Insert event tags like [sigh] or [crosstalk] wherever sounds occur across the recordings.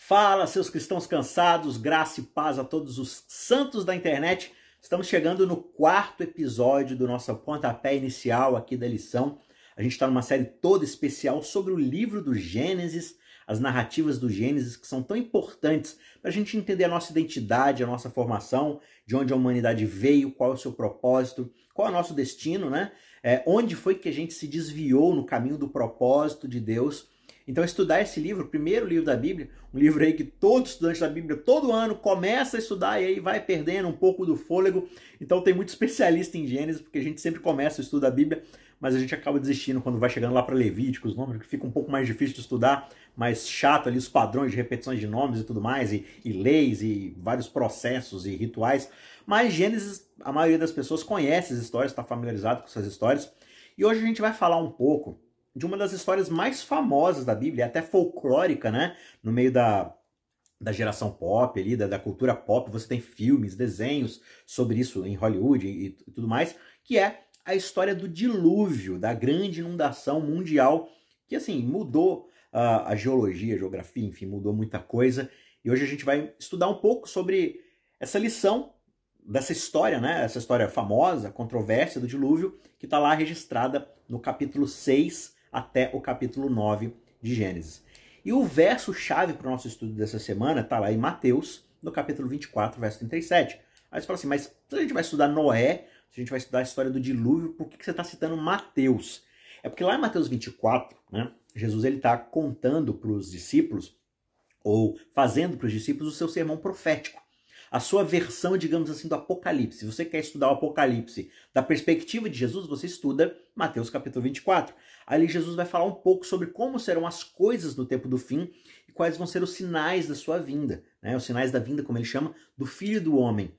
Fala, seus cristãos cansados, graça e paz a todos os santos da internet. Estamos chegando no quarto episódio do nosso pontapé inicial aqui da lição. A gente está numa série toda especial sobre o livro do Gênesis, as narrativas do Gênesis que são tão importantes para a gente entender a nossa identidade, a nossa formação, de onde a humanidade veio, qual é o seu propósito, qual é o nosso destino, né? É, onde foi que a gente se desviou no caminho do propósito de Deus então, estudar esse livro, o primeiro livro da Bíblia, um livro aí que todo estudante da Bíblia, todo ano, começa a estudar e aí vai perdendo um pouco do fôlego. Então, tem muito especialista em Gênesis, porque a gente sempre começa o estudo da Bíblia, mas a gente acaba desistindo quando vai chegando lá para Levíticos, nomes que fica um pouco mais difícil de estudar, mais chato ali os padrões de repetições de nomes e tudo mais, e, e leis e vários processos e rituais. Mas Gênesis, a maioria das pessoas conhece as histórias, está familiarizado com essas histórias. E hoje a gente vai falar um pouco de uma das histórias mais famosas da Bíblia, até folclórica, né? No meio da, da geração pop ali, da, da, cultura pop, você tem filmes, desenhos sobre isso em Hollywood e, e tudo mais, que é a história do dilúvio, da grande inundação mundial, que assim, mudou uh, a geologia, a geografia, enfim, mudou muita coisa. E hoje a gente vai estudar um pouco sobre essa lição dessa história, né? Essa história famosa, controvérsia do dilúvio, que está lá registrada no capítulo 6 até o capítulo 9 de Gênesis. E o verso-chave para o nosso estudo dessa semana está lá em Mateus, no capítulo 24, verso 37. Aí você fala assim, mas se a gente vai estudar Noé, se a gente vai estudar a história do dilúvio, por que, que você está citando Mateus? É porque lá em Mateus 24, né, Jesus ele está contando para os discípulos, ou fazendo para os discípulos o seu sermão profético a sua versão, digamos assim, do Apocalipse. Se você quer estudar o Apocalipse da perspectiva de Jesus, você estuda Mateus capítulo 24. Ali Jesus vai falar um pouco sobre como serão as coisas no tempo do fim e quais vão ser os sinais da sua vinda, né? os sinais da vinda, como ele chama, do Filho do Homem.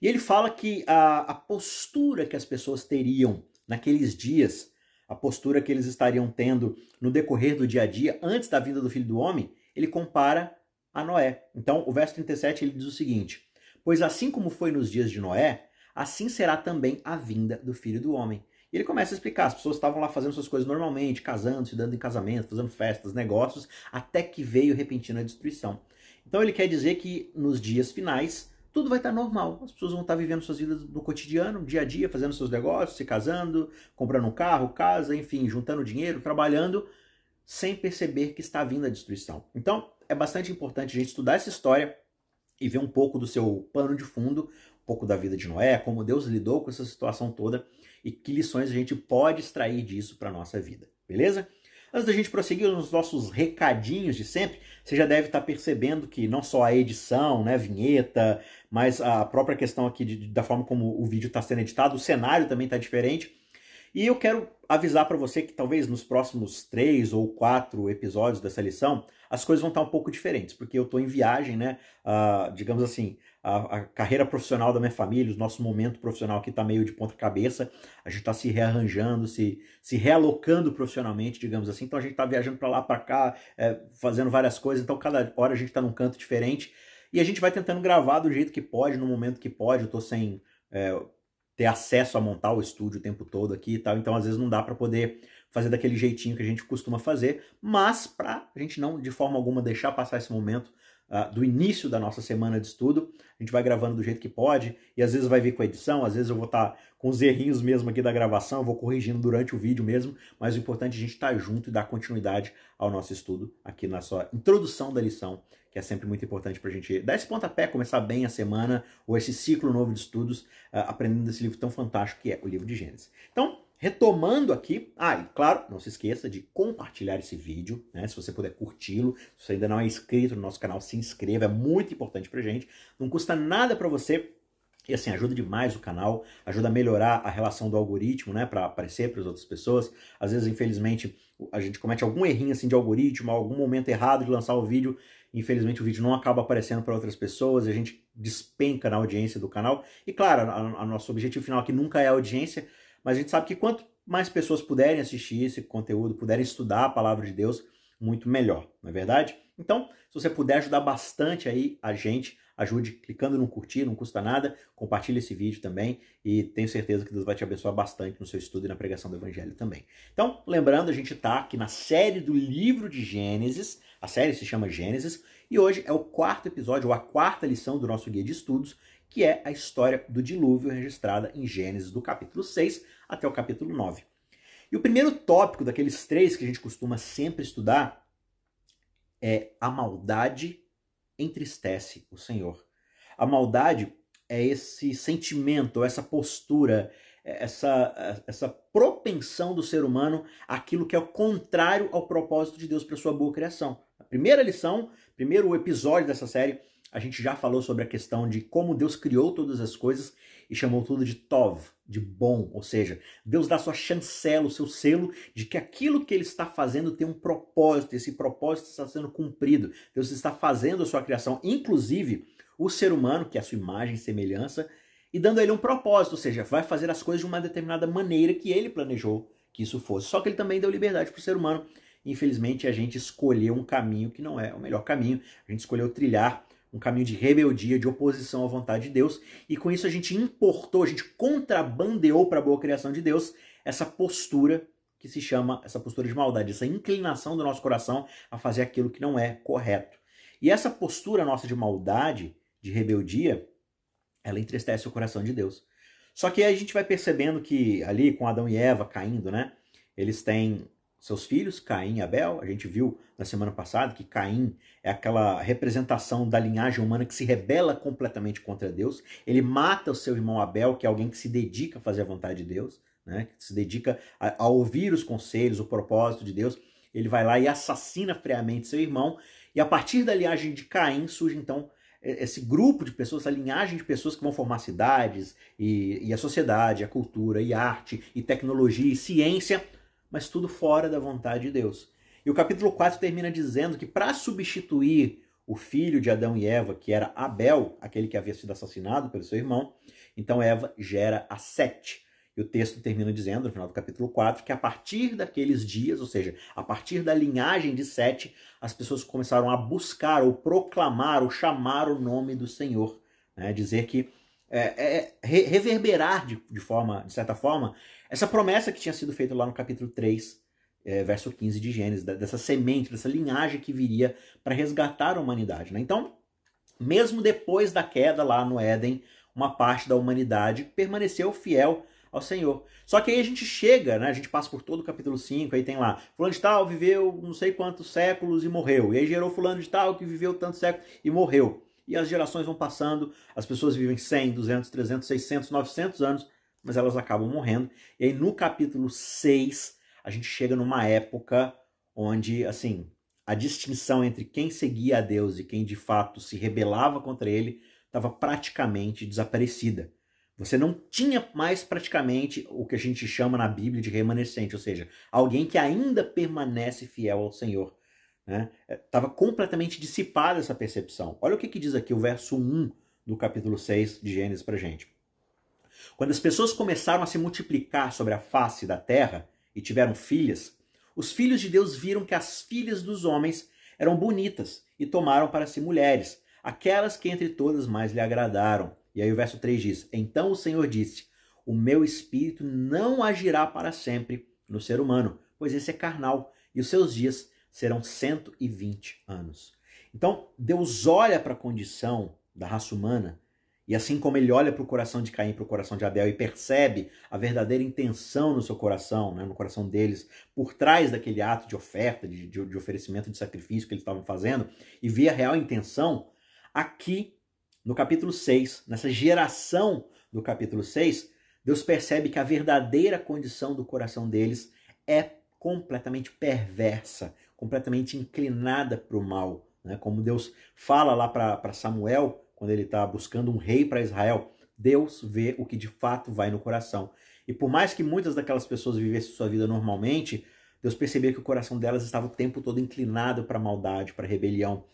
E ele fala que a, a postura que as pessoas teriam naqueles dias, a postura que eles estariam tendo no decorrer do dia a dia, antes da vinda do Filho do Homem, ele compara a Noé. Então, o verso 37 ele diz o seguinte: Pois assim como foi nos dias de Noé, assim será também a vinda do filho do homem. E ele começa a explicar: as pessoas estavam lá fazendo suas coisas normalmente, casando, se dando em casamento, fazendo festas, negócios, até que veio repentina destruição. Então ele quer dizer que nos dias finais tudo vai estar normal. As pessoas vão estar vivendo suas vidas no cotidiano, dia a dia, fazendo seus negócios, se casando, comprando um carro, casa, enfim, juntando dinheiro, trabalhando, sem perceber que está vindo a destruição. Então, é bastante importante a gente estudar essa história e ver um pouco do seu pano de fundo, um pouco da vida de Noé, como Deus lidou com essa situação toda e que lições a gente pode extrair disso para a nossa vida, beleza? Antes da gente prosseguir nos nossos recadinhos de sempre, você já deve estar tá percebendo que não só a edição, né, vinheta, mas a própria questão aqui de, da forma como o vídeo está sendo editado, o cenário também está diferente. E eu quero avisar para você que talvez nos próximos três ou quatro episódios dessa lição as coisas vão estar um pouco diferentes, porque eu estou em viagem, né? Uh, digamos assim, a, a, carreira profissional da minha família, o nosso momento profissional aqui está meio de ponta cabeça, a gente está se rearranjando, se, se realocando profissionalmente, digamos assim. Então a gente está viajando para lá, para cá, é, fazendo várias coisas, então cada hora a gente está num canto diferente e a gente vai tentando gravar do jeito que pode, no momento que pode. Eu estou sem. É, ter acesso a montar o estúdio o tempo todo aqui e tal, então às vezes não dá para poder fazer daquele jeitinho que a gente costuma fazer, mas para a gente não de forma alguma deixar passar esse momento uh, do início da nossa semana de estudo, a gente vai gravando do jeito que pode e às vezes vai vir com a edição, às vezes eu vou estar tá com os errinhos mesmo aqui da gravação, eu vou corrigindo durante o vídeo mesmo, mas o importante é a gente estar tá junto e dar continuidade ao nosso estudo aqui na sua introdução da lição, que é sempre muito importante para a gente dar esse pontapé, começar bem a semana ou esse ciclo novo de estudos, uh, aprendendo esse livro tão fantástico que é o livro de Gênesis. Então, Retomando aqui, ah, e claro, não se esqueça de compartilhar esse vídeo, né? Se você puder curti-lo, se você ainda não é inscrito no nosso canal, se inscreva, é muito importante pra gente. Não custa nada para você e assim, ajuda demais o canal, ajuda a melhorar a relação do algoritmo, né, para aparecer para as outras pessoas. Às vezes, infelizmente, a gente comete algum errinho assim de algoritmo, algum momento errado de lançar o vídeo, infelizmente o vídeo não acaba aparecendo para outras pessoas, a gente despenca na audiência do canal. E claro, a, a nosso objetivo final aqui nunca é a audiência, mas a gente sabe que quanto mais pessoas puderem assistir esse conteúdo, puderem estudar a palavra de Deus, muito melhor, não é verdade? Então, se você puder ajudar bastante aí a gente ajude clicando no curtir, não custa nada, compartilhe esse vídeo também e tenho certeza que Deus vai te abençoar bastante no seu estudo e na pregação do Evangelho também. Então, lembrando, a gente está aqui na série do livro de Gênesis, a série se chama Gênesis, e hoje é o quarto episódio, ou a quarta lição do nosso guia de estudos, que é a história do dilúvio registrada em Gênesis, do capítulo 6 até o capítulo 9. E o primeiro tópico daqueles três que a gente costuma sempre estudar é a maldade entristece o Senhor. A maldade é esse sentimento, essa postura, essa, essa propensão do ser humano àquilo que é o contrário ao propósito de Deus para sua boa criação. A primeira lição, primeiro episódio dessa série, a gente já falou sobre a questão de como Deus criou todas as coisas e chamou tudo de Tov, de bom, ou seja, Deus dá sua chancela, o seu selo de que aquilo que ele está fazendo tem um propósito, esse propósito está sendo cumprido. Deus está fazendo a sua criação, inclusive o ser humano, que é a sua imagem e semelhança, e dando a ele um propósito, ou seja, vai fazer as coisas de uma determinada maneira que ele planejou que isso fosse. Só que ele também deu liberdade para o ser humano. Infelizmente, a gente escolheu um caminho que não é o melhor caminho. A gente escolheu trilhar um caminho de rebeldia, de oposição à vontade de Deus, e com isso a gente importou, a gente contrabandeou para a boa criação de Deus essa postura que se chama essa postura de maldade, essa inclinação do nosso coração a fazer aquilo que não é correto. E essa postura nossa de maldade, de rebeldia, ela entristece o coração de Deus. Só que a gente vai percebendo que ali com Adão e Eva caindo, né? Eles têm seus filhos, Caim e Abel. A gente viu na semana passada que Caim é aquela representação da linhagem humana que se rebela completamente contra Deus. Ele mata o seu irmão Abel, que é alguém que se dedica a fazer a vontade de Deus, né? que se dedica a, a ouvir os conselhos, o propósito de Deus. Ele vai lá e assassina friamente seu irmão. E a partir da linhagem de Caim surge então esse grupo de pessoas, essa linhagem de pessoas que vão formar cidades e, e a sociedade, a cultura e arte e tecnologia e ciência mas tudo fora da vontade de Deus. E o capítulo 4 termina dizendo que para substituir o filho de Adão e Eva, que era Abel, aquele que havia sido assassinado pelo seu irmão, então Eva gera a Sete. E o texto termina dizendo, no final do capítulo 4, que a partir daqueles dias, ou seja, a partir da linhagem de Sete, as pessoas começaram a buscar ou proclamar ou chamar o nome do Senhor. Né? Dizer que é, é, reverberar de, de, forma, de certa forma, essa promessa que tinha sido feita lá no capítulo 3, é, verso 15 de Gênesis, dessa semente, dessa linhagem que viria para resgatar a humanidade. Né? Então, mesmo depois da queda lá no Éden, uma parte da humanidade permaneceu fiel ao Senhor. Só que aí a gente chega, né? A gente passa por todo o capítulo 5, aí tem lá, fulano de tal viveu não sei quantos séculos e morreu. E aí gerou fulano de tal que viveu tantos séculos e morreu. E as gerações vão passando, as pessoas vivem 100, 200, 300, 600, 900 anos, mas elas acabam morrendo. E aí no capítulo 6, a gente chega numa época onde, assim, a distinção entre quem seguia a Deus e quem de fato se rebelava contra ele estava praticamente desaparecida. Você não tinha mais praticamente o que a gente chama na Bíblia de remanescente, ou seja, alguém que ainda permanece fiel ao Senhor. Estava né? É, completamente dissipada essa percepção. Olha o que, que diz aqui o verso 1 do capítulo 6 de Gênesis para gente. Quando as pessoas começaram a se multiplicar sobre a face da terra e tiveram filhas, os filhos de Deus viram que as filhas dos homens eram bonitas e tomaram para si mulheres, aquelas que entre todas mais lhe agradaram. E aí o verso 3 diz: Então o Senhor disse: O meu espírito não agirá para sempre no ser humano, pois esse é carnal, e os seus dias serão 120 anos. Então, Deus olha para a condição da raça humana, e assim como ele olha para o coração de Caim, para o coração de Abel, e percebe a verdadeira intenção no seu coração, né, no coração deles, por trás daquele ato de oferta, de, de, de oferecimento de sacrifício que eles estavam fazendo, e vê a real intenção, aqui no capítulo 6, nessa geração do capítulo 6, Deus percebe que a verdadeira condição do coração deles é completamente perversa, completamente inclinada para o mal. Né? Como Deus fala lá para Samuel, quando ele está buscando um rei para Israel, Deus vê o que de fato vai no coração. E por mais que muitas daquelas pessoas vivessem sua vida normalmente, Deus percebeu que o coração delas estava o tempo todo inclinado para maldade, para rebelião.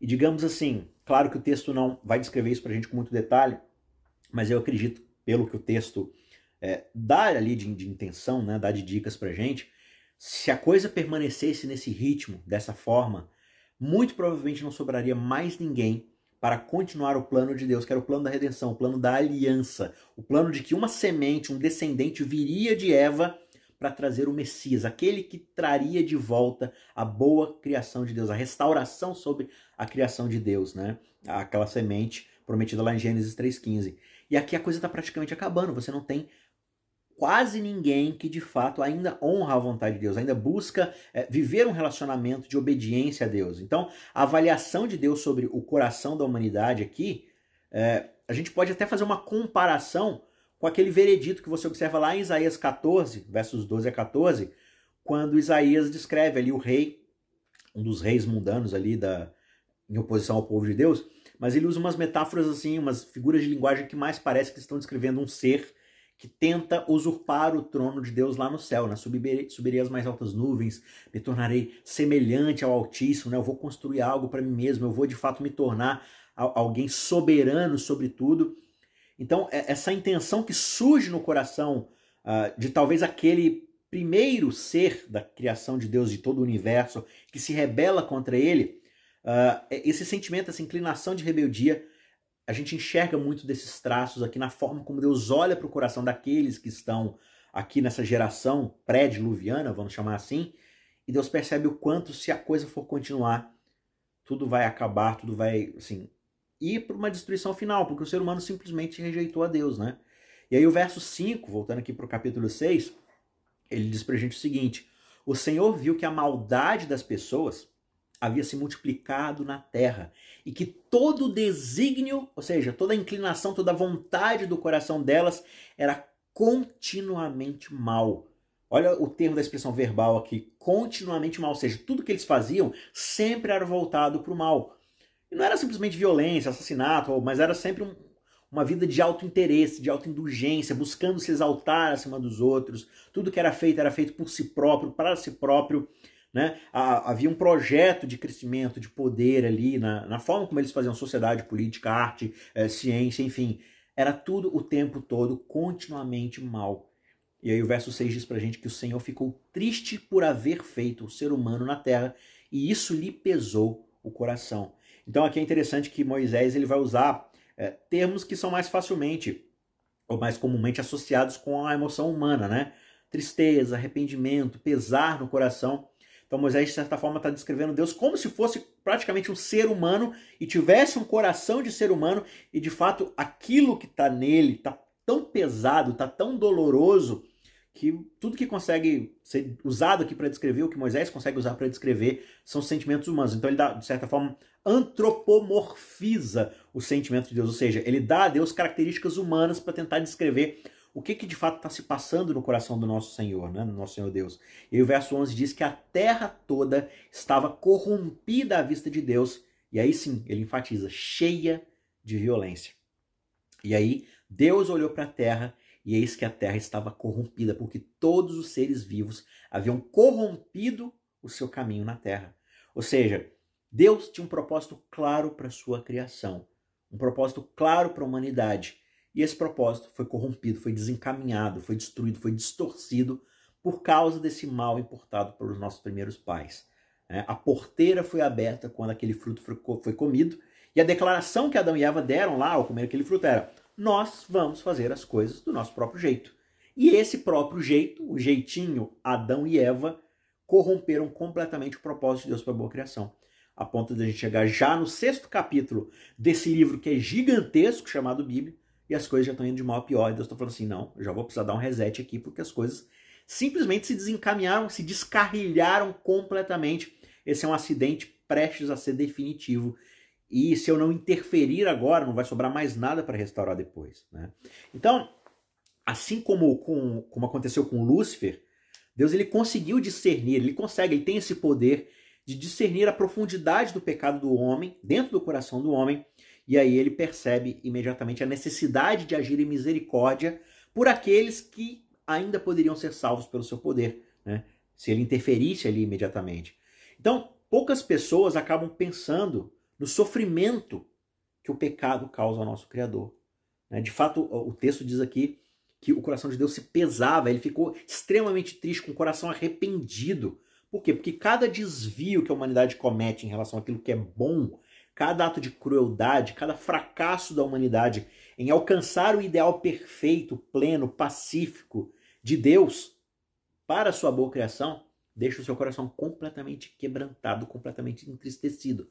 E digamos assim, claro que o texto não vai descrever isso para a gente com muito detalhe, mas eu acredito, pelo que o texto é, dá ali de, de intenção, né, dá de dicas para gente, se a coisa permanecesse nesse ritmo, dessa forma, muito provavelmente não sobraria mais ninguém para continuar o plano de Deus, que era o plano da redenção, o plano da aliança, o plano de que uma semente, um descendente viria de Eva para trazer o Messias, aquele que traria de volta a boa criação de Deus, a restauração sobre a criação de Deus, né? Aquela semente prometida lá em Gênesis 3:15. E aqui a coisa está praticamente acabando, você não tem quase ninguém que de fato ainda honra a vontade de Deus, ainda busca é, viver um relacionamento de obediência a Deus. Então, a avaliação de Deus sobre o coração da humanidade aqui, é, a gente pode até fazer uma comparação com aquele veredito que você observa lá em Isaías 14, versos 12 a 14, quando Isaías descreve ali o rei, um dos reis mundanos ali da, em oposição ao povo de Deus, mas ele usa umas metáforas assim, umas figuras de linguagem que mais parece que estão descrevendo um ser que tenta usurpar o trono de Deus lá no céu, né? Subirei, subirei as mais altas nuvens, me tornarei semelhante ao Altíssimo, né? Eu vou construir algo para mim mesmo, eu vou de fato me tornar alguém soberano sobre tudo. Então, é, essa intenção que surge no coração uh, de talvez aquele primeiro ser da criação de Deus, de todo o universo, que se rebela contra ele, uh, esse sentimento, essa inclinação de rebeldia, a gente enxerga muito desses traços aqui na forma como Deus olha para o coração daqueles que estão aqui nessa geração pré-diluviana, vamos chamar assim, e Deus percebe o quanto, se a coisa for continuar, tudo vai acabar, tudo vai, assim, ir para uma destruição final, porque o ser humano simplesmente rejeitou a Deus, né? E aí o verso 5, voltando aqui para o capítulo 6, ele diz para a gente o seguinte: O Senhor viu que a maldade das pessoas havia se multiplicado na terra e que todo o desígnio, ou seja, toda a inclinação, toda a vontade do coração delas era continuamente mal. Olha o termo da expressão verbal aqui, continuamente mal, ou seja, tudo que eles faziam sempre era voltado para o mal. E não era simplesmente violência, assassinato, mas era sempre um, uma vida de alto interesse, de alta indulgência, buscando se exaltar acima dos outros. Tudo que era feito era feito por si próprio, para si próprio. Né? Havia um projeto de crescimento, de poder ali, na, na forma como eles faziam sociedade, política, arte, é, ciência, enfim. Era tudo o tempo todo continuamente mal. E aí o verso 6 diz pra gente que o Senhor ficou triste por haver feito o ser humano na terra e isso lhe pesou o coração. Então aqui é interessante que Moisés ele vai usar é, termos que são mais facilmente ou mais comumente associados com a emoção humana, né? Tristeza, arrependimento, pesar no coração. Então Moisés, de certa forma, está descrevendo Deus como se fosse praticamente um ser humano e tivesse um coração de ser humano, e de fato aquilo que está nele está tão pesado, está tão doloroso, que tudo que consegue ser usado aqui para descrever, o que Moisés consegue usar para descrever, são sentimentos humanos. Então ele dá, de certa forma, antropomorfiza o sentimento de Deus, ou seja, ele dá a Deus características humanas para tentar descrever o que, que de fato está se passando no coração do nosso Senhor, né? no nosso Senhor Deus. E o verso 11 diz que a terra toda estava corrompida à vista de Deus, e aí sim, ele enfatiza, cheia de violência. E aí Deus olhou para a terra e eis que a terra estava corrompida, porque todos os seres vivos haviam corrompido o seu caminho na terra. Ou seja, Deus tinha um propósito claro para a sua criação, um propósito claro para a humanidade. E esse propósito foi corrompido, foi desencaminhado, foi destruído, foi distorcido por causa desse mal importado pelos nossos primeiros pais. É, a porteira foi aberta quando aquele fruto foi comido, e a declaração que Adão e Eva deram lá ao comer aquele fruto era: nós vamos fazer as coisas do nosso próprio jeito. E esse próprio jeito, o jeitinho Adão e Eva, corromperam completamente o propósito de Deus para a boa criação. A ponto de a gente chegar já no sexto capítulo desse livro que é gigantesco, chamado Bíblia, e as coisas já estão indo de mal a pior. E Deus está falando assim: não, já vou precisar dar um reset aqui, porque as coisas simplesmente se desencaminharam, se descarrilharam completamente.Esse é um acidente prestes a ser definitivo. E se eu não interferir agora, não vai sobrar mais nada para restaurar depois. Né? Então, assim como, com, como aconteceu com Lúcifer, Deus ele conseguiu discernir, ele consegue, ele tem esse poder de discernir a profundidade do pecado do homem dentro do coração do homem e aí ele percebe imediatamente a necessidade de agir em misericórdia por aqueles que ainda poderiam ser salvos pelo seu poder, né? se ele interferisse ali imediatamente. Então, poucas pessoas acabam pensando no sofrimento que o pecado causa ao nosso Criador. Né? De fato, o texto diz aqui que o coração de Deus se pesava, ele ficou extremamente triste, com o coração arrependido. Por quê? Porque cada desvio que a humanidade comete em relação àquilo que é bom cada ato de crueldade, cada fracasso da humanidade em alcançar o ideal perfeito, pleno, pacífico de Deus para a sua boa criação, deixa o seu coração completamente quebrantado, completamente entristecido.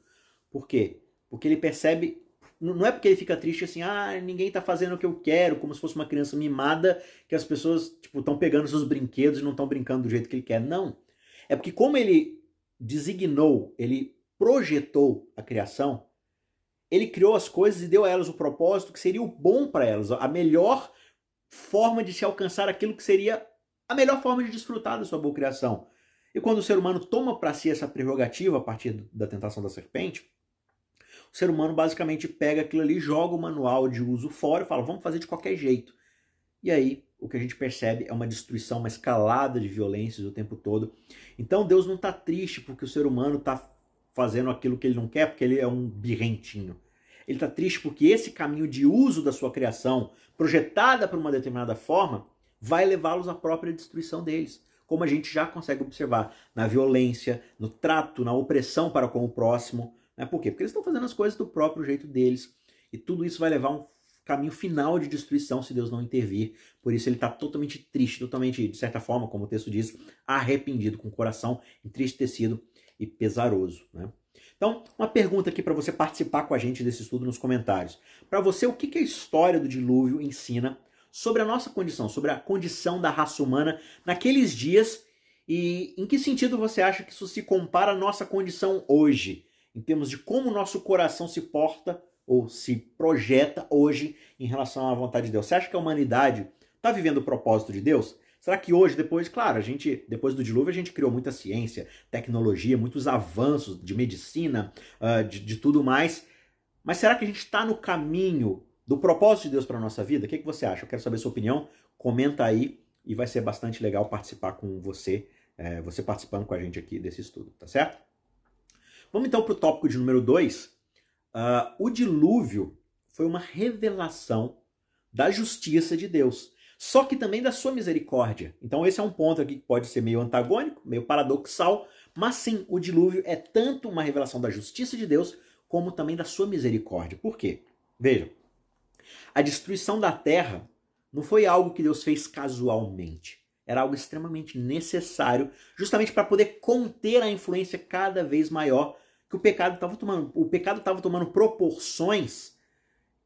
Por quê? Porque ele percebe não é porque ele fica triste assim, ah, ninguém tá fazendo o que eu quero, como se fosse uma criança mimada, que as pessoas, tipo, estão pegando seus brinquedos e não estão brincando do jeito que ele quer. Não. É porque como ele designou, ele projetou a criação, ele criou as coisas e deu a elas o propósito que seria o bom para elas, a melhor forma de se alcançar aquilo que seria a melhor forma de desfrutar da sua boa criação. E quando o ser humano toma para si essa prerrogativa a partir da tentação da serpente, o ser humano basicamente pega aquilo ali, joga o manual de uso fora e fala, vamos fazer de qualquer jeito. E aí o que a gente percebe é uma destruição, uma escalada de violências o tempo todo. Então Deus não está triste porque o ser humano está fazendo aquilo que ele não quer, porque ele é um birrentinho. Ele está triste porque esse caminho de uso da sua criação, projetada por uma determinada forma, vai levá-los à própria destruição deles. Como a gente já consegue observar na violência, no trato, na opressão para com o próximo, né? Por quê? Porque eles estão fazendo as coisas do próprio jeito deles. E tudo isso vai levar a um caminho final de destruição se Deus não intervir. Por isso ele está totalmente triste, totalmente, de certa forma, como o texto diz, arrependido, com o coração entristecido e pesaroso. Né? Então, uma pergunta aqui para você participar com a gente desse estudo nos comentários. Para você, o que, que a história do dilúvio ensina sobre a nossa condição, sobre a condição da raça humana naqueles dias e em que sentido você acha que isso se compara à nossa condição hoje? em termos de como o nosso coração se porta ou se projeta hoje em relação à vontade de Deus. Você acha que a humanidade está vivendo o propósito de Deus? Será que hoje, depois, claro, a gente, depois do dilúvio, a gente criou muita ciência, tecnologia, muitos avanços de medicina, uh, de, de, tudo mais. Mas será que a gente está no caminho do propósito de Deus para nossa vida? O que, que você acha? Eu quero saber a sua opinião. Comenta aí e vai ser bastante legal participar com você, é, você participando com a gente aqui desse estudo, tá certo? Vamos então para o tópico de número 2. Uh, ah, o dilúvio foi uma revelação da justiça de Deus, só que também da sua misericórdia. Então, esse é um ponto aqui que pode ser meio antagônico, meio paradoxal, mas sim, o dilúvio é tanto uma revelação da justiça de Deus, como também da sua misericórdia. Por quê? Vejam, a destruição da terra não foi algo que Deus fez casualmente era algo extremamente necessário, justamente para poder conter a influência cada vez maior que o pecado estava tomando. O pecado estava tomando proporções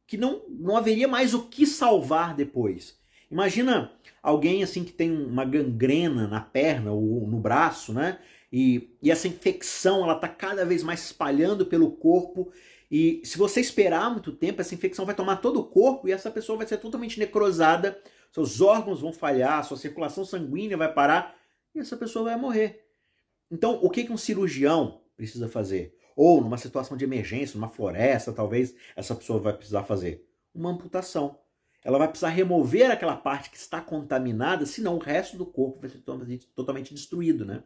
que não, não haveria mais o que salvar depois. Imagina alguém assim que tem uma gangrena na perna ou no braço, né? E, e essa infecção ela está cada vez mais espalhando pelo corpo. E se você esperar muito tempo, essa infecção vai tomar todo o corpo e essa pessoa vai ser totalmente necrosada, seus órgãos vão falhar, sua circulação sanguínea vai parar e essa pessoa vai morrer. Então, o que um cirurgião precisa fazer? Ou numa situação de emergência, numa floresta, talvez essa pessoa vai precisar fazer uma amputação. Ela vai precisar remover aquela parte que está contaminada, senão o resto do corpo vai ser totalmente destruído, né?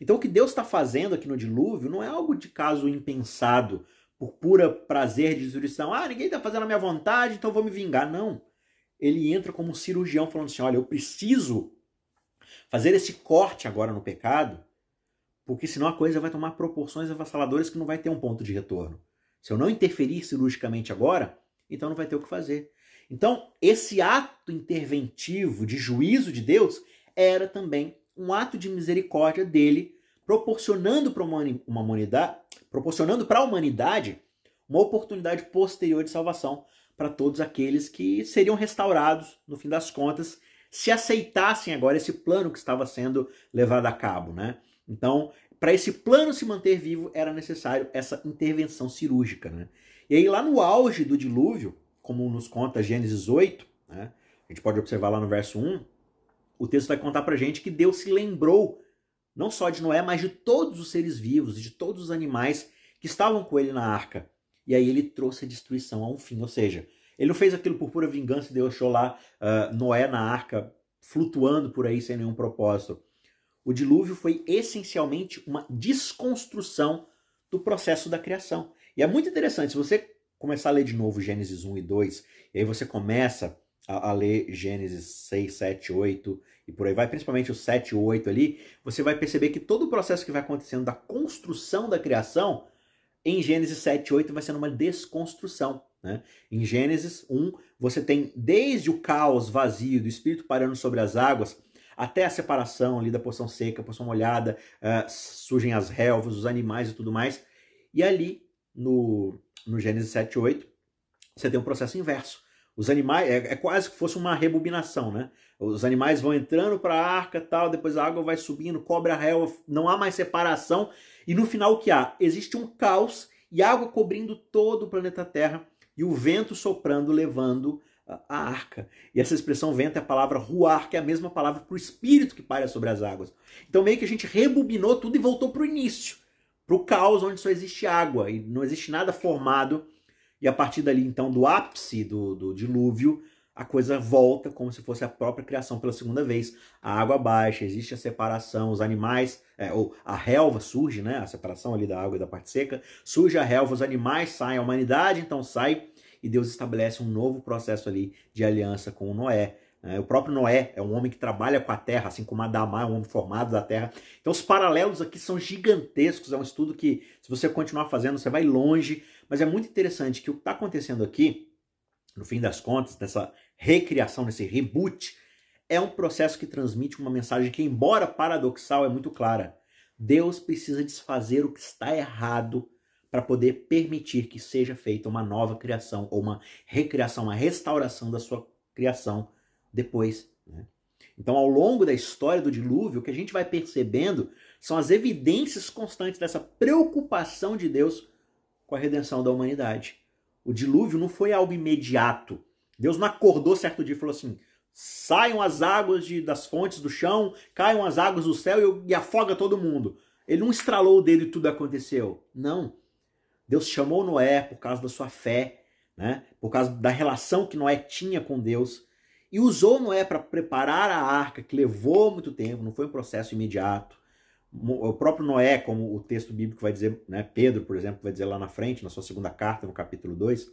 Então o que Deus está fazendo aqui no dilúvio não é algo de caso impensado, por pura prazer de destruição. Ah, ninguém está fazendo a minha vontade, então vou me vingar. Não. Ele entra como um cirurgião falando assim: olha, eu preciso fazer esse corte agora no pecado porque senão a coisa vai tomar proporções avassaladoras que não vai ter um ponto de retorno. Se eu não interferir cirurgicamente agora, então não vai ter o que fazer. Então, esse ato interventivo de juízo de Deus era também um ato de misericórdia dele, proporcionando para uma humanidade, proporcionando para a humanidade uma oportunidade posterior de salvação para todos aqueles que seriam restaurados, no fim das contas, se aceitassem agora esse plano que estava sendo levado a cabo, né? Então, para esse plano se manter vivo, era necessário essa intervenção cirúrgica. Né? E aí, lá no auge do dilúvio, como nos conta Gênesis 8, né? a gente pode observar lá no verso 1, o texto vai contar para gente que Deus se lembrou não só de Noé, mas de todos os seres vivos, de todos os animais que estavam com ele na arca. E aí ele trouxe a destruição a um fim, ou seja, ele não fez aquilo por pura vingança e deixou lá uh, Noé na arca flutuando por aí sem nenhum propósito. O dilúvio foi essencialmente uma desconstrução do processo da criação. E é muito interessante, se você começar a ler de novo Gênesis 1 e 2, e aí você começa a, a ler Gênesis 6, 7, 8 e por aí vai, principalmente o 7 e 8 ali, você vai perceber que todo o processo que vai acontecendo da construção da criação em Gênesis 7 e 8 vai sendo uma desconstrução. Né? Em Gênesis 1, você tem desde o caos vazio do Espírito parando sobre as águas, até a separação ali da porção seca, porção molhada, uh, surgem as relvas, os animais e tudo mais. E ali, no, no Gênesis 7 e 8, você tem um processo inverso. Os animais, é, é quase que fosse uma rebobinação, né? Os animais vão entrando para a arca tal, depois a água vai subindo, cobre a relva, não há mais separação. E no final o que há? Existe um caos e água cobrindo todo o planeta Terra e o vento soprando, levando a arca. E essa expressão vento é a palavra ruar, que é a mesma palavra para o espírito que paira sobre as águas. Então meio que a gente rebobinou tudo e voltou para o início, para o caos onde só existe água e não existe nada formado. E a partir dali, então, do ápice do, do dilúvio, a coisa volta como se fosse a própria criação pela segunda vez. A água baixa, existe a separação, os animais, é, ou a relva surge, né? A separação ali da água e da parte seca, surge a relva, os animais saem, a humanidade então sai e Deus estabelece um novo processo ali de aliança com Noé. Né? O próprio Noé é um homem que trabalha com a terra, assim como Adamá é um homem formado da terra. Então os paralelos aqui são gigantescos, é um estudo que, se você continuar fazendo, você vai longe, mas é muito interessante que o que está acontecendo aqui, no fim das contas, nessa recriação, nesse reboot, é um processo que transmite uma mensagem que, embora paradoxal, é muito clara. Deus precisa desfazer o que está errado para poder permitir que seja feita uma nova criação ou uma recriação, uma restauração da sua criação depois. Né? Então, ao longo da história do dilúvio, o que a gente vai percebendo são as evidências constantes dessa preocupação de Deus com a redenção da humanidade. O dilúvio não foi algo imediato. Deus não acordou certo dia e falou assim: saiam as águas de, das fontes do chão, caiam as águas do céu e, e afoga todo mundo. Ele não estralou o dedo e tudo aconteceu. Não. Deus chamou Noé por causa da sua fé, né? por causa da relação que Noé tinha com Deus, e usou Noé para preparar a arca, que levou muito tempo, não foi um processo imediato. O próprio Noé, como o texto bíblico vai dizer, né? Pedro, por exemplo, vai dizer lá na frente, na sua segunda carta, no capítulo 2,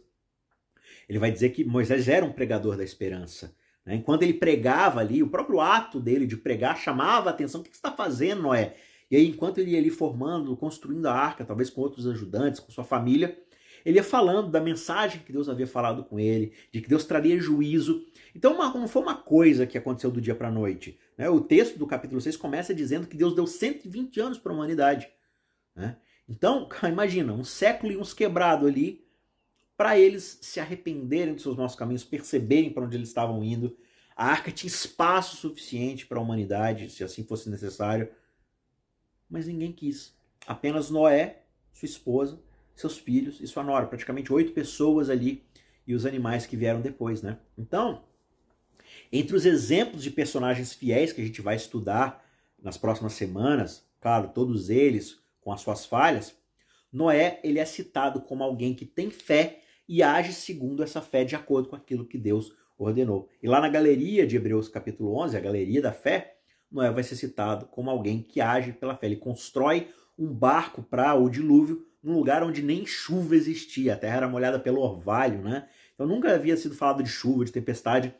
ele vai dizer que Moisés era um pregador da esperança. Né? Enquanto ele pregava ali, o próprio ato dele de pregar chamava a atenção: o que você está fazendo, Noé? E aí, enquanto ele ia ali formando, construindo a arca, talvez com outros ajudantes, com sua família, ele ia falando da mensagem que Deus havia falado com ele, de que Deus traria juízo. Então, uma, não foi uma coisa que aconteceu do dia para a noite. Né? O texto do capítulo 6 começa dizendo que Deus deu 120 anos para a humanidade. Né? Então, [laughs] imagina, um século e uns quebrado ali, para eles se arrependerem dos seus maus caminhos, perceberem para onde eles estavam indo. A arca tinha espaço suficiente para a humanidade, se assim fosse necessário mas ninguém quis. Apenas Noé, sua esposa, seus filhos e sua nora, praticamente oito pessoas ali e os animais que vieram depois, né? Então, entre os exemplos de personagens fiéis que a gente vai estudar nas próximas semanas, claro, todos eles com as suas falhas, Noé ele é citado como alguém que tem fé e age segundo essa fé de acordo com aquilo que Deus ordenou. E lá na galeria de Hebreus capítulo 11, a galeria da fé, Noé vai ser citado como alguém que age pela fé. Ele constrói um barco para o dilúvio num lugar onde nem chuva existia. A terra era molhada pelo orvalho, né? Então nunca havia sido falado de chuva, de tempestade.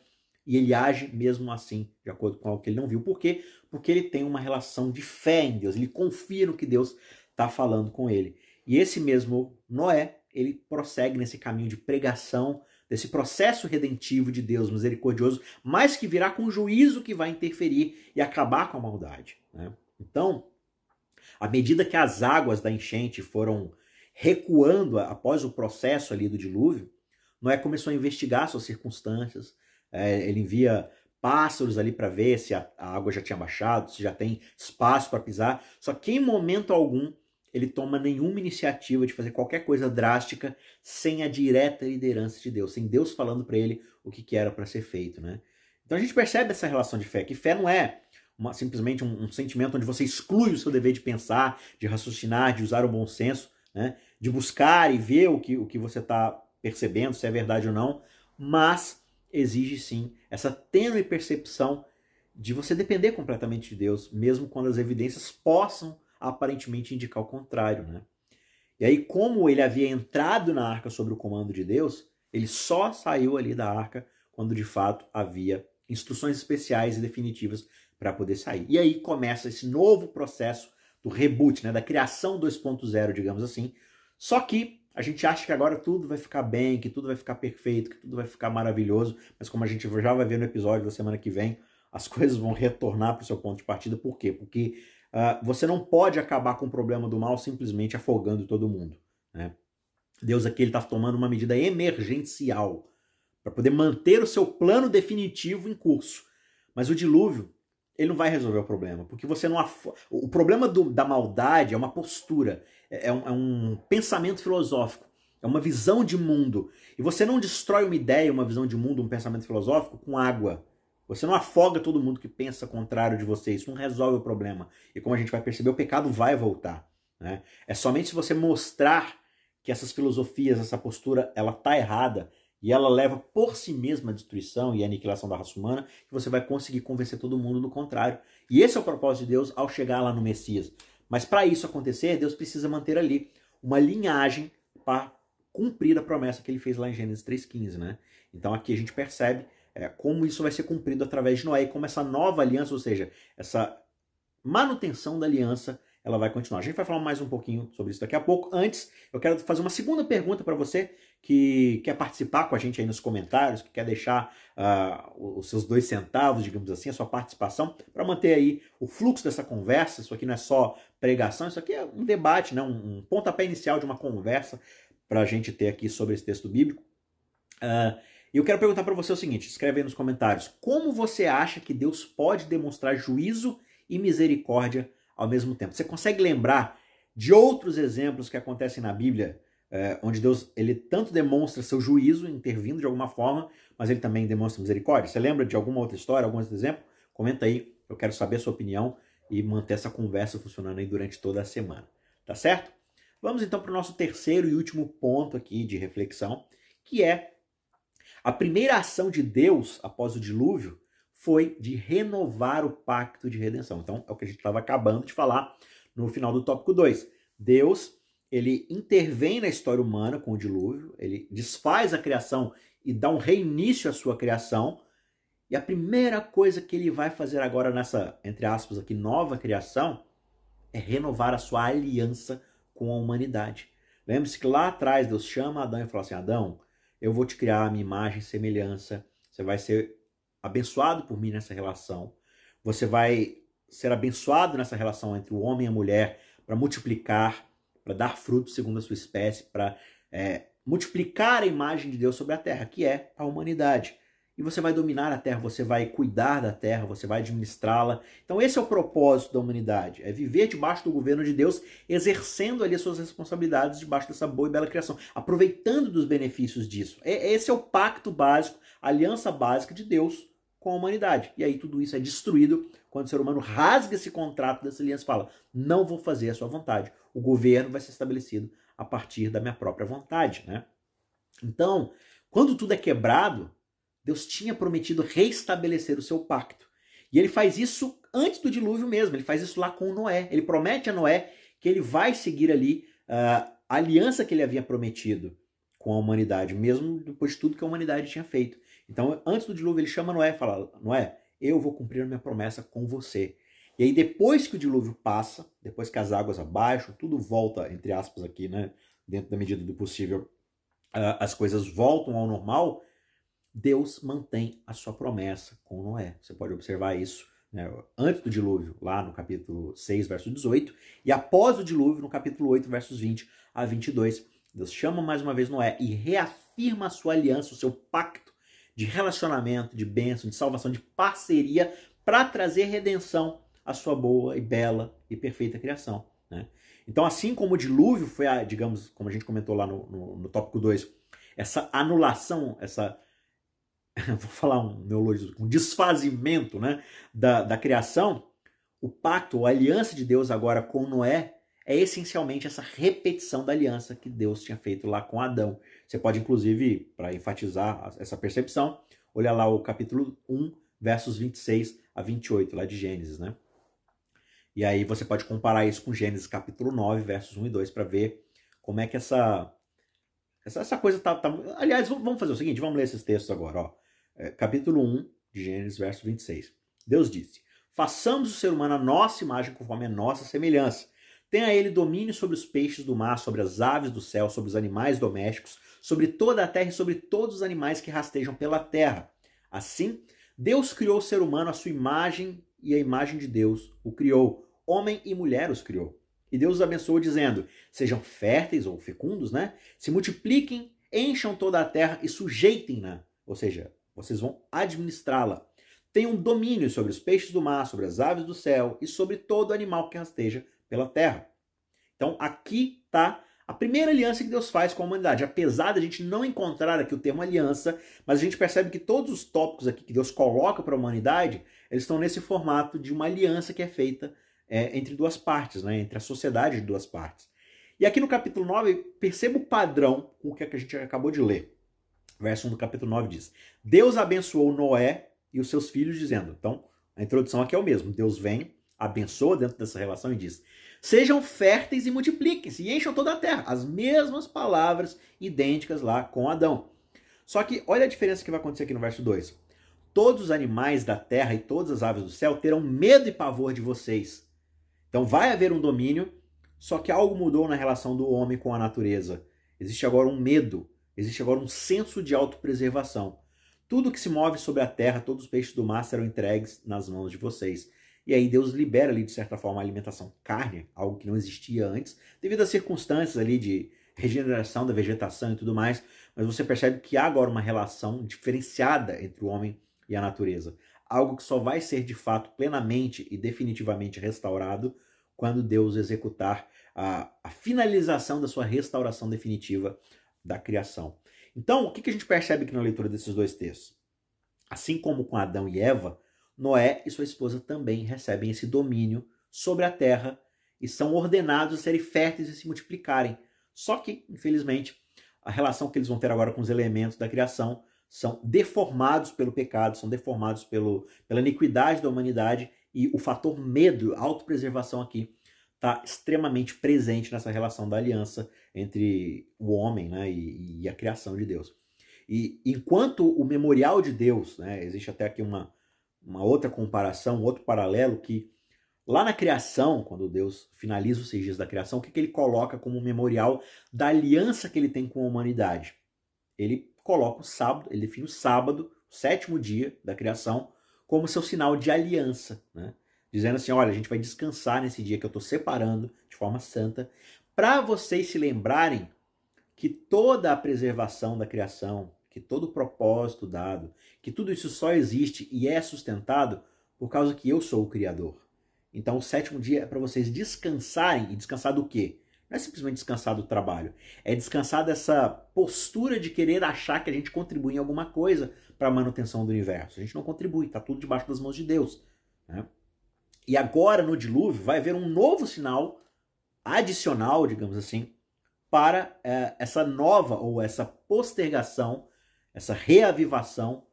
E ele age mesmo assim, de acordo com algo que ele não viu. Por quê? Porque ele tem uma relação de fé em Deus. Ele confia no que Deus está falando com ele. E esse mesmo Noé, ele prossegue nesse caminho de pregação desse processo redentivo de Deus misericordioso, mas que virá com juízo que vai interferir e acabar com a maldade. Né? Então, à medida que as águas da enchente foram recuando após o processo ali do dilúvio, Noé começou a investigar suas circunstâncias. É, ele envia pássaros ali para ver se a, a, água já tinha baixado, se já tem espaço para pisar. Só que em momento algum ele toma nenhuma iniciativa de fazer qualquer coisa drástica sem a direta liderança de Deus, sem Deus falando para ele o que, que era para ser feito, né? Então a gente percebe essa relação de fé, que fé não é uma, simplesmente um, um, sentimento onde você exclui o seu dever de pensar, de raciocinar, de usar o bom senso, né? de buscar e ver o que, o que você está percebendo, se é verdade ou não, mas exige sim essa tênue percepção de você depender completamente de Deus, mesmo quando as evidências possam aparentemente indicar o contrário, né? E aí, como ele havia entrado na arca sob o comando de Deus, ele só saiu ali da arca quando de fato havia instruções especiais e definitivas para poder sair. E aí começa esse novo processo do reboot, né, da criação 2.0, digamos assim, Só que a gente acha que agora tudo vai ficar bem, que tudo vai ficar perfeito, que tudo vai ficar maravilhoso, mas como a gente já vai ver no episódio da semana que vem, as [laughs] coisas vão retornar para o seu ponto de partida. Por quê? Porque uh, você não pode acabar com o problema do mal simplesmente afogando todo mundo. Né? Deus aqui está tomando uma medida emergencial para poder manter o seu plano definitivo em curso. Mas o dilúvio, ele não vai resolver o problema, porque você não o problema do, da maldade é uma postura, é, é um, é um pensamento filosófico, é uma visão de mundo. E você não destrói uma ideia, uma visão de mundo, um pensamento filosófico com água. Você não afoga todo mundo que pensa contrário de você. Isso não resolve o problema. E como a gente vai perceber, o pecado vai voltar. Né? É somente se você mostrar que essas filosofias, essa postura, ela tá errada e ela leva por si mesma a destruição e a aniquilação da raça humana que você vai conseguir convencer todo mundo do contrário. E esse é o propósito de Deus ao chegar lá no Messias. Mas para isso acontecer, Deus precisa manter ali uma linhagem para cumprir a promessa que ele fez lá em Gênesis 3,15. Né? Então aqui a gente percebe é, como isso vai ser cumprido através de Noé e como essa nova aliança, ou seja, essa manutenção da aliança, ela vai continuar. A gente vai falar mais um pouquinho sobre isso daqui a pouco. Antes, eu quero fazer uma segunda pergunta para você que quer participar com a gente aí nos comentários, que quer deixar uh, os seus dois centavos, digamos assim, a sua participação, para manter aí o fluxo dessa conversa. Isso aqui não é só pregação, isso aqui é um debate, né? um, pontapé inicial de uma conversa para a gente ter aqui sobre esse texto bíblico. Uh, eu quero perguntar para você o seguinte: escreve aí nos comentários. Como você acha que Deus pode demonstrar juízo e misericórdia ao mesmo tempo? Você consegue lembrar de outros exemplos que acontecem na Bíblia, é, onde Deus ele tanto demonstra seu juízo, intervindo de alguma forma, mas ele também demonstra misericórdia? Você lembra de alguma outra história, algum outro exemplo? Comenta aí, eu quero saber a sua opinião e manter essa conversa funcionando aí durante toda a semana. Tá certo? Vamos então para o nosso terceiro e último ponto aqui de reflexão, que é a primeira ação de Deus após o dilúvio foi de renovar o pacto de redenção. Então, é o que a gente estava acabando de falar no final do tópico 2. Deus, ele intervém na história humana com o dilúvio, ele desfaz a criação e dá um reinício à sua criação. E a primeira coisa que ele vai fazer agora nessa, entre aspas, aqui, nova criação, é renovar a sua aliança com a humanidade. Lembre-se que lá atrás Deus chama Adão e fala assim: Adão, eu vou te criar a minha imagem e semelhança. Você vai ser abençoado por mim nessa relação. Você vai ser abençoado nessa relação entre o homem e a mulher para multiplicar, para dar frutos segundo a sua espécie, para é, multiplicar a imagem de Deus sobre a terra, que é a humanidade e você vai dominar a terra, você vai cuidar da terra, você vai administrá-la. Então esse é o propósito da humanidade, é viver debaixo do governo de Deus, exercendo ali as suas responsabilidades debaixo dessa boa e bela criação, aproveitando dos benefícios disso. Esse é o pacto básico, a aliança básica de Deus com a humanidade. E aí tudo isso é destruído quando o ser humano rasga esse contrato dessa aliança e fala: "Não vou fazer a sua vontade. O governo vai ser estabelecido a partir da minha própria vontade", né? Então, quando tudo é quebrado, Deus tinha prometido restabelecer o seu pacto. E ele faz isso antes do dilúvio mesmo, ele faz isso lá com Noé. Ele promete a Noé que ele vai seguir ali uh, a aliança que ele havia prometido com a humanidade, mesmo depois de tudo que a humanidade tinha feito. Então, antes do dilúvio, ele chama Noé e fala: Noé, eu vou cumprir a minha promessa com você. E aí, depois que o dilúvio passa, depois que as águas abaixam, tudo volta, entre aspas, aqui, né? Dentro da medida do possível, uh, as coisas voltam ao normal. Deus mantém a sua promessa com Noé. Você pode observar isso né, antes do dilúvio, lá no capítulo 6, verso 18, e após o dilúvio, no capítulo 8, versos 20 a 22. Deus chama mais uma vez Noé e reafirma a sua aliança, o seu pacto de relacionamento, de bênção, de salvação, de parceria para trazer redenção à sua boa e bela e perfeita criação. Né? Então, assim como o dilúvio foi, a, digamos, como a gente comentou lá no, no, no tópico 2, essa anulação, essa [laughs] vou falar um neologismo, um desfazimento né, da, da criação, o pacto, a aliança de Deus agora com Noé é essencialmente essa repetição da aliança que Deus tinha feito lá com Adão. Você pode, inclusive, para enfatizar essa percepção, olhar lá o capítulo 1, versos 26 a 28, lá de Gênesis, né? E aí você pode comparar isso com Gênesis capítulo 9, versos 1 e 2, para ver como é que essa, essa, essa coisa tá, tá... Aliás, vamos fazer o seguinte, vamos ler esses textos agora, ó é, capítulo 1 de Gênesis, verso 26. Deus disse: Façamos o ser humano a nossa imagem conforme a nossa semelhança. Tenha ele domínio sobre os peixes do mar, sobre as aves do céu, sobre os animais domésticos, sobre toda a terra e sobre todos os animais que rastejam pela terra. Assim, Deus criou o ser humano à sua imagem e a imagem de Deus o criou. Homem e mulher os criou. E Deus os abençoou dizendo: Sejam férteis ou fecundos, né? Se multipliquem, encham toda a terra e sujeitem-na. Ou seja, vocês vão administrá-la. Tenham domínio sobre os peixes do mar, sobre as aves do céu e sobre todo animal que rasteja pela terra. Então aqui está a primeira aliança que Deus faz com a humanidade. Apesar de a gente não encontrar aqui o termo aliança, mas a gente percebe que todos os tópicos aqui que Deus coloca para a humanidade, eles estão nesse formato de uma aliança que é feita é, entre duas partes, né? entre a sociedade de duas partes. E aqui no capítulo 9, perceba o padrão com o que a gente acabou de ler. Verso 1 do capítulo 9 diz: Deus abençoou Noé e os seus filhos, dizendo. Então, a introdução aqui é o mesmo. Deus vem, abençoa dentro dessa relação e diz: Sejam férteis e multipliquem-se e encham toda a terra. As mesmas palavras idênticas lá com Adão. Só que olha a diferença que vai acontecer aqui no verso 2. Todos os animais da terra e todas as aves do céu terão medo e pavor de vocês. Então vai haver um domínio, só que algo mudou na relação do homem com a natureza. Existe agora um medo, existe agora um senso de autopreservação. Tudo que se move sobre a terra, todos os peixes do mar serão entregues nas mãos de vocês. E aí Deus libera ali, de certa forma, a alimentação carne, algo que não existia antes, devido às circunstâncias ali de regeneração da vegetação e tudo mais. Mas você percebe que há agora uma relação diferenciada entre o homem e a natureza. Algo que só vai ser de fato plenamente e definitivamente restaurado quando Deus executar a, a finalização da sua restauração definitiva da criação. Então, o que, que a gente percebe aqui na leitura desses dois textos? Assim como com Adão e Eva, Noé e sua esposa também recebem esse domínio sobre a terra e são ordenados a serem férteis e se multiplicarem. Só que, infelizmente, a relação que eles vão ter agora com os elementos da criação são deformados pelo pecado, são deformados pelo, pela iniquidade da humanidade e o fator medo, autopreservação aqui, está extremamente presente nessa relação da aliança entre o homem né, e, e, a criação de Deus. E enquanto o memorial de Deus, né, existe até aqui uma, uma outra comparação, um outro paralelo, que lá na criação, quando Deus finaliza os seis dias da criação, o que, que ele coloca como memorial da aliança que ele tem com a humanidade? Ele coloca o sábado, ele define o sábado, o sétimo dia da criação, como seu sinal de aliança. Né? dizendo assim: olha, a gente vai descansar nesse dia que eu estou separando de forma santa, para vocês se lembrarem que toda a preservação da criação, que todo o propósito dado, que tudo isso só existe e é sustentado por causa que eu sou o Criador. Então, o sétimo dia é para vocês descansarem e descansar do quê? Não é simplesmente descansar do trabalho, é descansar dessa postura de querer achar que a gente contribui em alguma coisa para a manutenção do universo. A gente não contribui, está tudo debaixo das mãos de Deus. Né? E agora, no dilúvio, vai haver um novo sinal adicional, digamos assim, para é, essa nova ou essa postergação, essa reavivação,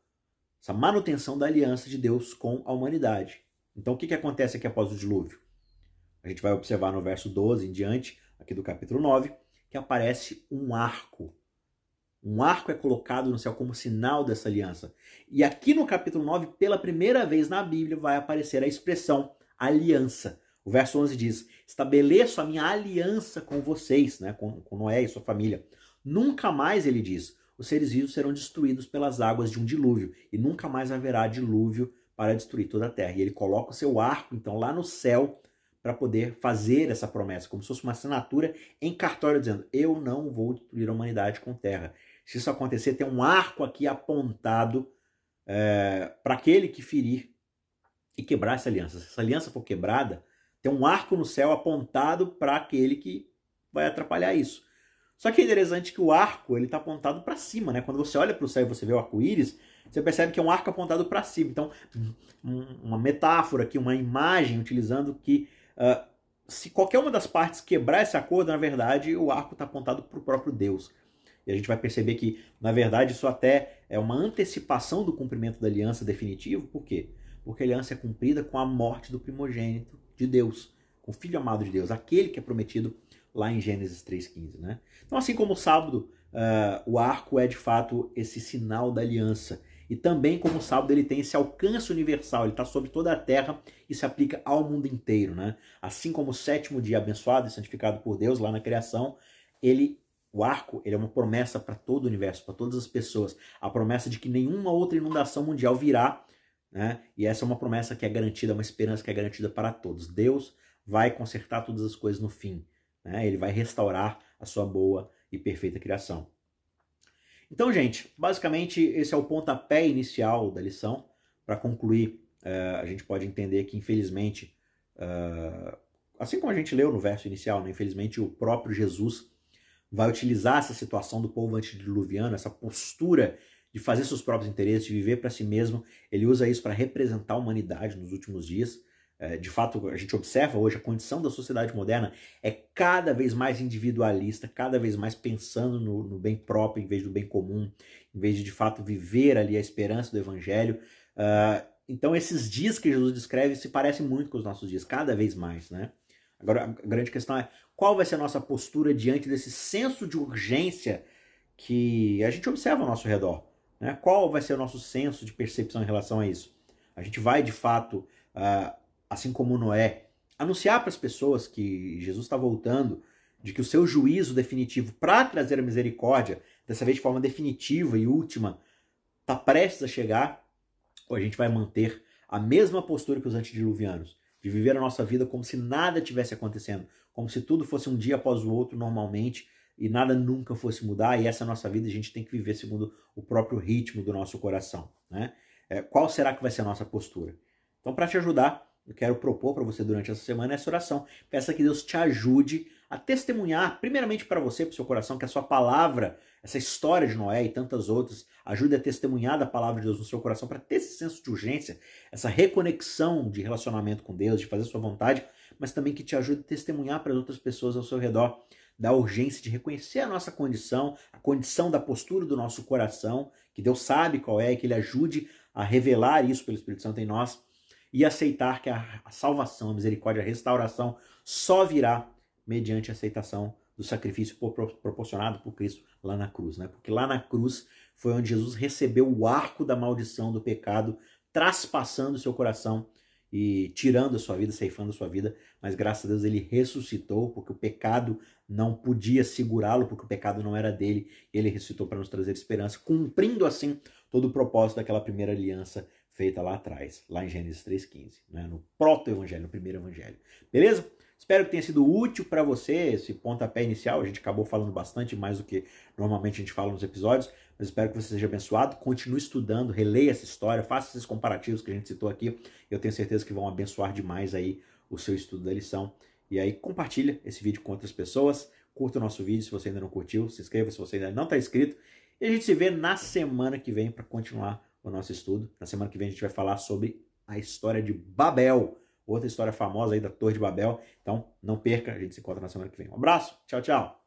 essa manutenção da aliança de Deus com a humanidade. Então, o que, que acontece aqui após o dilúvio? A gente vai observar no verso 12 em diante, aqui do capítulo 9, que aparece um arco. Um arco é colocado no céu como sinal dessa aliança. E aqui no capítulo 9, pela primeira vez na Bíblia, vai aparecer a expressão aliança. O verso 11 diz: Estabeleço a minha aliança com vocês, né, com, com Noé e sua família. Nunca mais, ele diz, os seres vivos serão destruídos pelas águas de um dilúvio, e nunca mais haverá dilúvio para destruir toda a terra. E ele coloca o seu arco, então, lá no céu, para poder fazer essa promessa, como se fosse uma assinatura em cartório, dizendo: Eu não vou destruir a humanidade com terra. Se isso acontecer, tem um arco aqui apontado é, para aquele que ferir e quebrar essa aliança. Se essa aliança for quebrada, tem um arco no céu apontado para aquele que vai atrapalhar isso. Só que é interessante que o arco ele está apontado para cima, né? Quando você olha para o céu e você vê o arco-íris, você percebe que é um arco apontado para cima. Então, uma metáfora aqui, uma imagem utilizando que uh, se qualquer uma das partes quebrar esse acordo, na verdade, o arco está apontado para o próprio Deus. E a gente vai perceber que, na verdade, isso até é uma antecipação do cumprimento da aliança definitivo. Por quê? porque a aliança é cumprida com a morte do primogênito de Deus, com o filho amado de Deus, aquele que é prometido lá em Gênesis 3,15. Né? Então, assim como o sábado, uh, o arco é de fato esse sinal da aliança. E também como o sábado ele tem esse alcance universal, ele está sobre toda a terra e se aplica ao mundo inteiro, né? Assim como o sétimo dia abençoado e santificado por Deus lá na criação, ele o arco ele é uma promessa para todo o universo, para todas as pessoas. A promessa de que nenhuma outra inundação mundial virá, né? E essa é uma promessa que é garantida, uma esperança que é garantida para todos. Deus vai consertar todas as coisas no fim, né? Ele vai restaurar a sua boa e perfeita criação. Então, gente, basicamente esse é o pontapé inicial da lição. Para concluir, uh, a gente pode entender que, infelizmente, uh, assim como a gente leu no verso inicial, né, infelizmente o próprio Jesus vai utilizar essa situação do povo antediluviano, essa postura de fazer seus próprios interesses, de viver para si mesmo. Ele usa isso para representar a humanidade nos últimos dias. É, de fato, a gente observa hoje a condição da sociedade moderna é cada vez mais individualista, cada vez mais pensando no, no bem próprio em vez do bem comum, em vez de de fato viver ali a esperança do evangelho. Uh, então, esses dias que Jesus descreve se parecem muito com os nossos dias, cada vez mais, né? Agora, a grande questão é qual vai ser a nossa postura diante desse senso de urgência que a gente observa ao nosso redor. Né? Qual vai ser o nosso senso de percepção em relação a isso? A gente vai, de fato, uh, assim como Noé, anunciar para as pessoas que Jesus está voltando, de que o seu juízo definitivo para trazer a misericórdia, dessa vez de forma definitiva e última, está prestes a chegar, ou a gente vai manter a mesma postura que os antediluvianos, de viver a nossa vida como se nada tivesse acontecendo, como se tudo fosse um dia após o outro normalmente e nada nunca fosse mudar, e essa é nossa vida, a gente tem que viver segundo o próprio ritmo do nosso coração. Né? É, qual será que vai ser a nossa postura? Então, para te ajudar, eu quero propor para você durante essa semana essa oração. Peça que Deus te ajude a testemunhar, primeiramente para você, para o seu coração, que a sua palavra, essa história de Noé e tantas outras, ajude a testemunhar da palavra de Deus no seu coração para ter esse senso de urgência, essa reconexão de relacionamento com Deus, de fazer sua vontade, mas também que te ajude a testemunhar para as outras pessoas ao seu redor da urgência de reconhecer a nossa condição, a condição da postura do nosso coração, que Deus sabe qual é, que Ele ajude a revelar isso pelo Espírito Santo em nós e aceitar que a, a salvação, a misericórdia, a restauração só virá mediante a aceitação do sacrifício proporcionado por Cristo lá na cruz, né? Porque lá na cruz foi onde Jesus recebeu o arco da maldição do pecado, traspassando seu coração e tirando a sua vida, ceifando a sua vida, mas graças a Deus ele ressuscitou, porque o pecado não podia segurá-lo, porque o pecado não era dele, ele ressuscitou para nos trazer esperança, cumprindo assim todo o propósito daquela primeira aliança feita lá atrás, lá em Gênesis 3,15, né? no proto-evangelho, no primeiro evangelho. Beleza? Espero que tenha sido útil para você esse pontapé inicial. A gente acabou falando bastante mais do que normalmente a gente fala nos episódios, mas espero que você seja abençoado. Continue estudando, releia essa história, faça esses comparativos que a gente citou aqui. Eu tenho certeza que vão abençoar demais aí o seu estudo da lição. E aí compartilha esse vídeo com outras pessoas. Curta o nosso vídeo se você ainda não curtiu, se inscreva se você ainda não está inscrito. E a gente se vê na semana que vem para continuar o nosso estudo. Na semana que vem a gente vai falar sobre a história de Babel, outra história famosa aí da Torre de Babel. Então, não perca, a gente se encontra na semana que vem. Um abraço, tchau, tchau.